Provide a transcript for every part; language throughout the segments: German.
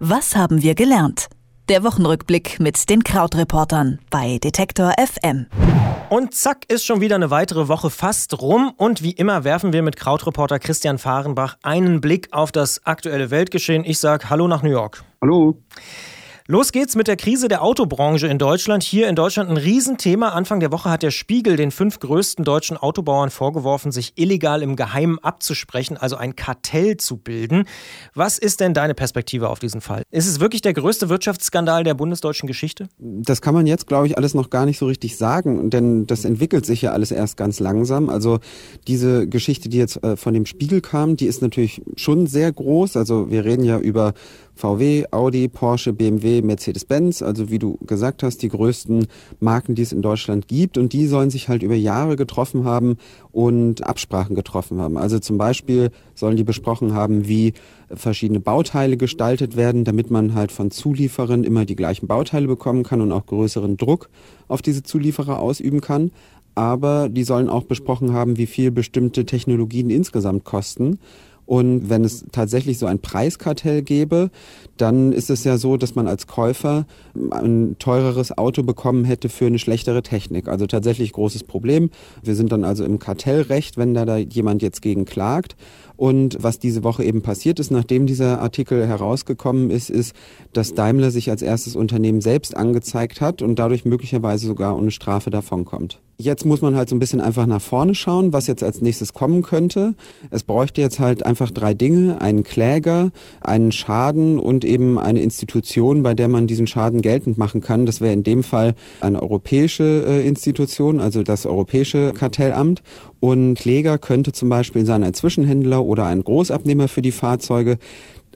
Was haben wir gelernt? Der Wochenrückblick mit den Krautreportern bei Detektor FM. Und zack ist schon wieder eine weitere Woche fast rum und wie immer werfen wir mit Krautreporter Christian Fahrenbach einen Blick auf das aktuelle Weltgeschehen. Ich sage Hallo nach New York. Hallo. Los geht's mit der Krise der Autobranche in Deutschland. Hier in Deutschland ein Riesenthema. Anfang der Woche hat der Spiegel den fünf größten deutschen Autobauern vorgeworfen, sich illegal im Geheimen abzusprechen, also ein Kartell zu bilden. Was ist denn deine Perspektive auf diesen Fall? Ist es wirklich der größte Wirtschaftsskandal der bundesdeutschen Geschichte? Das kann man jetzt, glaube ich, alles noch gar nicht so richtig sagen, denn das entwickelt sich ja alles erst ganz langsam. Also diese Geschichte, die jetzt äh, von dem Spiegel kam, die ist natürlich schon sehr groß. Also wir reden ja über VW, Audi, Porsche, BMW, Mercedes-Benz, also wie du gesagt hast, die größten Marken, die es in Deutschland gibt. Und die sollen sich halt über Jahre getroffen haben und Absprachen getroffen haben. Also zum Beispiel sollen die besprochen haben, wie verschiedene Bauteile gestaltet werden, damit man halt von Zulieferern immer die gleichen Bauteile bekommen kann und auch größeren Druck auf diese Zulieferer ausüben kann aber die sollen auch besprochen haben, wie viel bestimmte Technologien insgesamt kosten. Und wenn es tatsächlich so ein Preiskartell gäbe, dann ist es ja so, dass man als Käufer ein teureres Auto bekommen hätte für eine schlechtere Technik. Also tatsächlich großes Problem. Wir sind dann also im Kartellrecht, wenn da, da jemand jetzt gegen klagt. Und was diese Woche eben passiert ist, nachdem dieser Artikel herausgekommen ist, ist, dass Daimler sich als erstes Unternehmen selbst angezeigt hat und dadurch möglicherweise sogar ohne Strafe davonkommt. Jetzt muss man halt so ein bisschen einfach nach vorne schauen, was jetzt als nächstes kommen könnte. Es bräuchte jetzt halt einfach drei Dinge. Einen Kläger, einen Schaden und eben eine Institution, bei der man diesen Schaden geltend machen kann. Das wäre in dem Fall eine europäische äh, Institution, also das Europäische Kartellamt. Und Kläger könnte zum Beispiel sein ein Zwischenhändler oder ein Großabnehmer für die Fahrzeuge.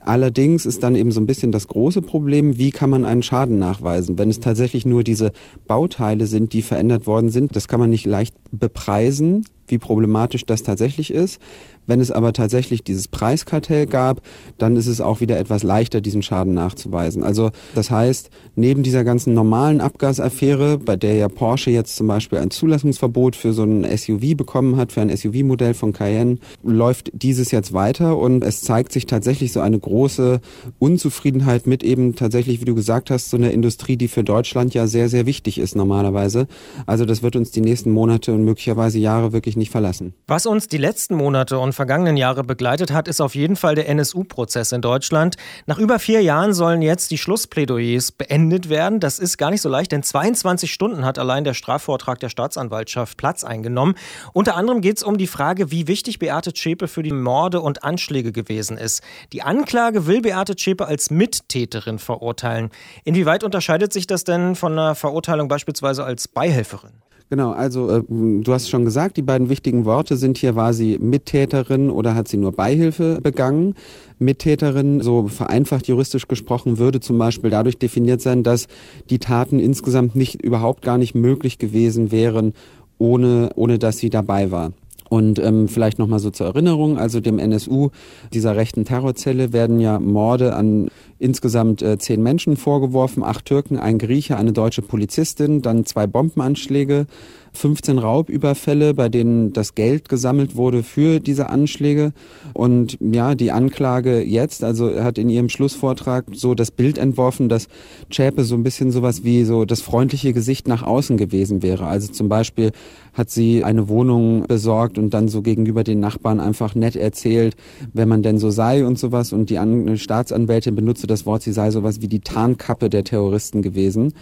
Allerdings ist dann eben so ein bisschen das große Problem, wie kann man einen Schaden nachweisen? Wenn es tatsächlich nur diese Bauteile sind, die verändert worden sind, das kann man nicht leicht bepreisen, wie problematisch das tatsächlich ist. Wenn es aber tatsächlich dieses Preiskartell gab, dann ist es auch wieder etwas leichter, diesen Schaden nachzuweisen. Also das heißt, neben dieser ganzen normalen Abgasaffäre, bei der ja Porsche jetzt zum Beispiel ein Zulassungsverbot für so ein SUV bekommen hat, für ein SUV-Modell von Cayenne, läuft dieses jetzt weiter und es zeigt sich tatsächlich so eine große Unzufriedenheit mit eben tatsächlich, wie du gesagt hast, so einer Industrie, die für Deutschland ja sehr, sehr wichtig ist normalerweise. Also das wird uns die nächsten Monate und möglicherweise Jahre wirklich nicht verlassen. Was uns die letzten Monate und vergangenen Jahre begleitet hat, ist auf jeden Fall der NSU-Prozess in Deutschland. Nach über vier Jahren sollen jetzt die Schlussplädoyers beendet werden. Das ist gar nicht so leicht, denn 22 Stunden hat allein der Strafvortrag der Staatsanwaltschaft Platz eingenommen. Unter anderem geht es um die Frage, wie wichtig Beate Zschäpe für die Morde und Anschläge gewesen ist. Die Anklage will Beate Zschäpe als Mittäterin verurteilen. Inwieweit unterscheidet sich das denn von einer Verurteilung beispielsweise als Beihelferin? Genau, also äh, du hast schon gesagt, die beiden wichtigen Worte sind hier, war sie Mittäterin oder hat sie nur Beihilfe begangen? Mittäterin, so vereinfacht juristisch gesprochen, würde zum Beispiel dadurch definiert sein, dass die Taten insgesamt nicht überhaupt gar nicht möglich gewesen wären, ohne, ohne dass sie dabei war. Und ähm, vielleicht nochmal so zur Erinnerung, also dem NSU, dieser rechten Terrorzelle, werden ja Morde an insgesamt äh, zehn Menschen vorgeworfen, acht Türken, ein Grieche, eine deutsche Polizistin, dann zwei Bombenanschläge 15 Raubüberfälle, bei denen das Geld gesammelt wurde für diese Anschläge. Und ja, die Anklage jetzt, also hat in ihrem Schlussvortrag so das Bild entworfen, dass Zschäpe so ein bisschen sowas wie so das freundliche Gesicht nach außen gewesen wäre. Also zum Beispiel hat sie eine Wohnung besorgt und dann so gegenüber den Nachbarn einfach nett erzählt, wenn man denn so sei und sowas. Und die Staatsanwältin benutzte das Wort, sie sei sowas wie die Tarnkappe der Terroristen gewesen.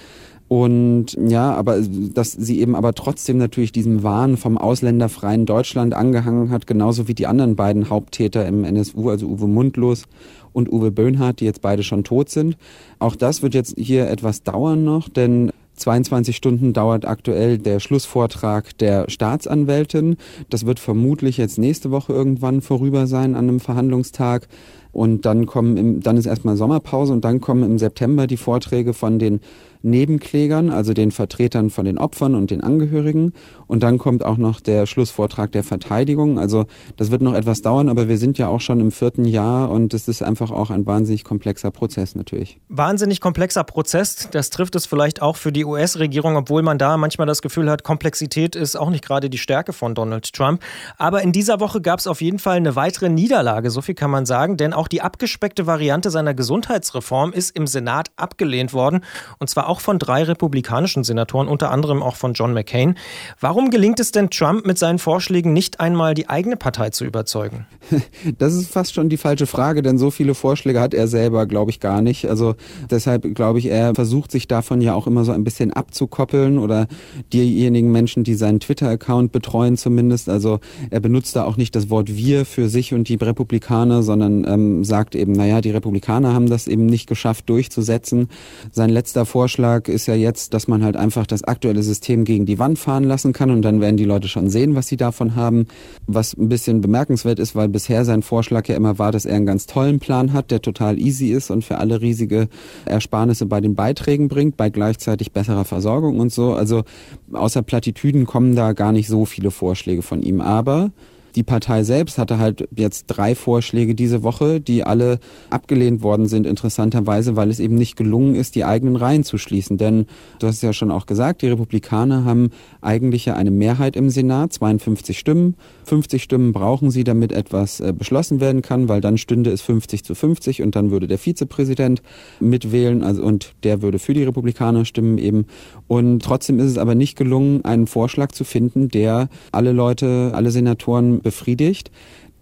Und ja, aber dass sie eben aber trotzdem natürlich diesem Wahn vom ausländerfreien Deutschland angehangen hat, genauso wie die anderen beiden Haupttäter im NSU, also Uwe Mundlos und Uwe Böhnhardt, die jetzt beide schon tot sind. Auch das wird jetzt hier etwas dauern noch, denn 22 Stunden dauert aktuell der Schlussvortrag der Staatsanwältin. Das wird vermutlich jetzt nächste Woche irgendwann vorüber sein an einem Verhandlungstag. Und dann kommen im, dann ist erstmal Sommerpause und dann kommen im September die Vorträge von den Nebenklägern, also den Vertretern von den Opfern und den Angehörigen. Und dann kommt auch noch der Schlussvortrag der Verteidigung. Also das wird noch etwas dauern, aber wir sind ja auch schon im vierten Jahr und es ist einfach auch ein wahnsinnig komplexer Prozess natürlich. Wahnsinnig komplexer Prozess, das trifft es vielleicht auch für die US-Regierung, obwohl man da manchmal das Gefühl hat, Komplexität ist auch nicht gerade die Stärke von Donald Trump. Aber in dieser Woche gab es auf jeden Fall eine weitere Niederlage, so viel kann man sagen, denn auch die abgespeckte Variante seiner Gesundheitsreform ist im Senat abgelehnt worden. Und zwar auch von drei republikanischen Senatoren, unter anderem auch von John McCain. Warum gelingt es denn Trump mit seinen Vorschlägen nicht einmal die eigene Partei zu überzeugen? Das ist fast schon die falsche Frage, denn so viele Vorschläge hat er selber, glaube ich, gar nicht. Also deshalb glaube ich, er versucht sich davon ja auch immer so ein bisschen abzukoppeln oder diejenigen Menschen, die seinen Twitter-Account betreuen zumindest. Also er benutzt da auch nicht das Wort wir für sich und die Republikaner, sondern ähm, sagt eben, naja, die Republikaner haben das eben nicht geschafft durchzusetzen. Sein letzter Vorschlag ist ja jetzt, dass man halt einfach das aktuelle System gegen die Wand fahren lassen kann und dann werden die Leute schon sehen, was sie davon haben. Was ein bisschen bemerkenswert ist, weil bisher sein Vorschlag ja immer war, dass er einen ganz tollen Plan hat, der total easy ist und für alle riesige Ersparnisse bei den Beiträgen bringt, bei gleichzeitig besserer Versorgung und so. Also außer Plattitüden kommen da gar nicht so viele Vorschläge von ihm. Aber die Partei selbst hatte halt jetzt drei Vorschläge diese Woche, die alle abgelehnt worden sind, interessanterweise, weil es eben nicht gelungen ist, die eigenen Reihen zu schließen. Denn du hast es ja schon auch gesagt, die Republikaner haben eigentlich ja eine Mehrheit im Senat, 52 Stimmen. 50 Stimmen brauchen sie, damit etwas äh, beschlossen werden kann, weil dann stünde es 50 zu 50 und dann würde der Vizepräsident mitwählen also, und der würde für die Republikaner stimmen eben. Und trotzdem ist es aber nicht gelungen, einen Vorschlag zu finden, der alle Leute, alle Senatoren befriedigt.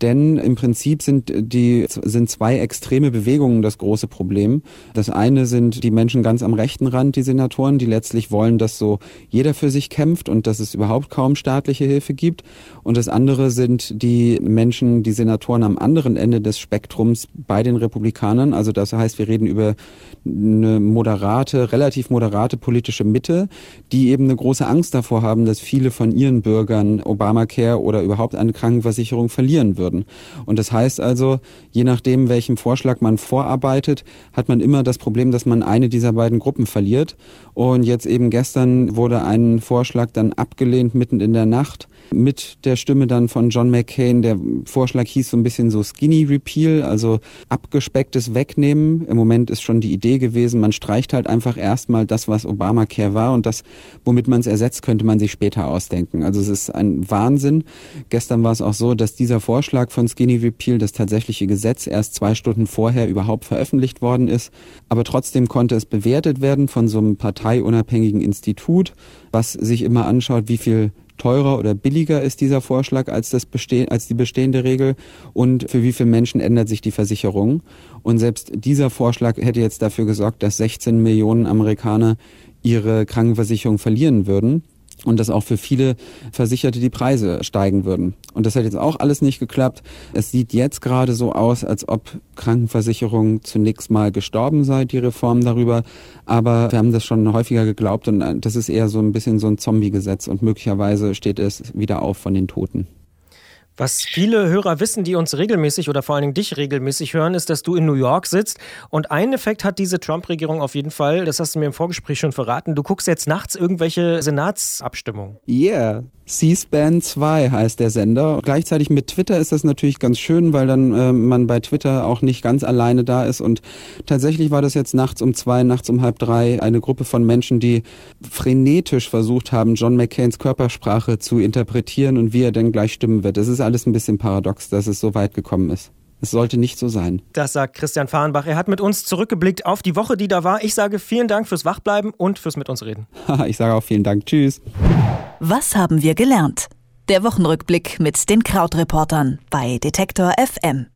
Denn im Prinzip sind die, sind zwei extreme Bewegungen das große Problem. Das eine sind die Menschen ganz am rechten Rand, die Senatoren, die letztlich wollen, dass so jeder für sich kämpft und dass es überhaupt kaum staatliche Hilfe gibt. Und das andere sind die Menschen, die Senatoren am anderen Ende des Spektrums bei den Republikanern. Also das heißt, wir reden über eine moderate, relativ moderate politische Mitte, die eben eine große Angst davor haben, dass viele von ihren Bürgern Obamacare oder überhaupt eine Krankenversicherung verlieren würden würden. Und das heißt also, je nachdem, welchem Vorschlag man vorarbeitet, hat man immer das Problem, dass man eine dieser beiden Gruppen verliert. Und jetzt eben gestern wurde ein Vorschlag dann abgelehnt mitten in der Nacht mit der Stimme dann von John McCain. Der Vorschlag hieß so ein bisschen so Skinny Repeal, also abgespecktes Wegnehmen. Im Moment ist schon die Idee gewesen, man streicht halt einfach erstmal das, was Obamacare war und das, womit man es ersetzt, könnte man sich später ausdenken. Also es ist ein Wahnsinn. Gestern war es auch so, dass dieser Vorschlag von Skinny Repeal, das tatsächliche Gesetz, erst zwei Stunden vorher überhaupt veröffentlicht worden ist. Aber trotzdem konnte es bewertet werden von so einem parteiunabhängigen Institut, was sich immer anschaut, wie viel teurer oder billiger ist dieser Vorschlag als, das besteh als die bestehende Regel und für wie viele Menschen ändert sich die Versicherung. Und selbst dieser Vorschlag hätte jetzt dafür gesorgt, dass 16 Millionen Amerikaner ihre Krankenversicherung verlieren würden und dass auch für viele Versicherte die Preise steigen würden. Und das hat jetzt auch alles nicht geklappt. Es sieht jetzt gerade so aus, als ob Krankenversicherung zunächst mal gestorben sei, die Reform darüber. Aber wir haben das schon häufiger geglaubt und das ist eher so ein bisschen so ein Zombie-Gesetz und möglicherweise steht es wieder auf von den Toten. Was viele Hörer wissen, die uns regelmäßig oder vor allen Dingen dich regelmäßig hören, ist, dass du in New York sitzt. Und einen Effekt hat diese Trump-Regierung auf jeden Fall, das hast du mir im Vorgespräch schon verraten. Du guckst jetzt nachts irgendwelche Senatsabstimmungen. Yeah. C-SPAN 2 heißt der Sender. Gleichzeitig mit Twitter ist das natürlich ganz schön, weil dann äh, man bei Twitter auch nicht ganz alleine da ist. Und tatsächlich war das jetzt nachts um zwei, nachts um halb drei eine Gruppe von Menschen, die frenetisch versucht haben, John McCains Körpersprache zu interpretieren und wie er denn gleich stimmen wird. Das ist alles ein bisschen paradox, dass es so weit gekommen ist. Es sollte nicht so sein. Das sagt Christian Fahrenbach. Er hat mit uns zurückgeblickt auf die Woche, die da war. Ich sage vielen Dank fürs Wachbleiben und fürs mit uns reden. ich sage auch vielen Dank. Tschüss. Was haben wir gelernt? Der Wochenrückblick mit den Krautreportern bei Detektor FM.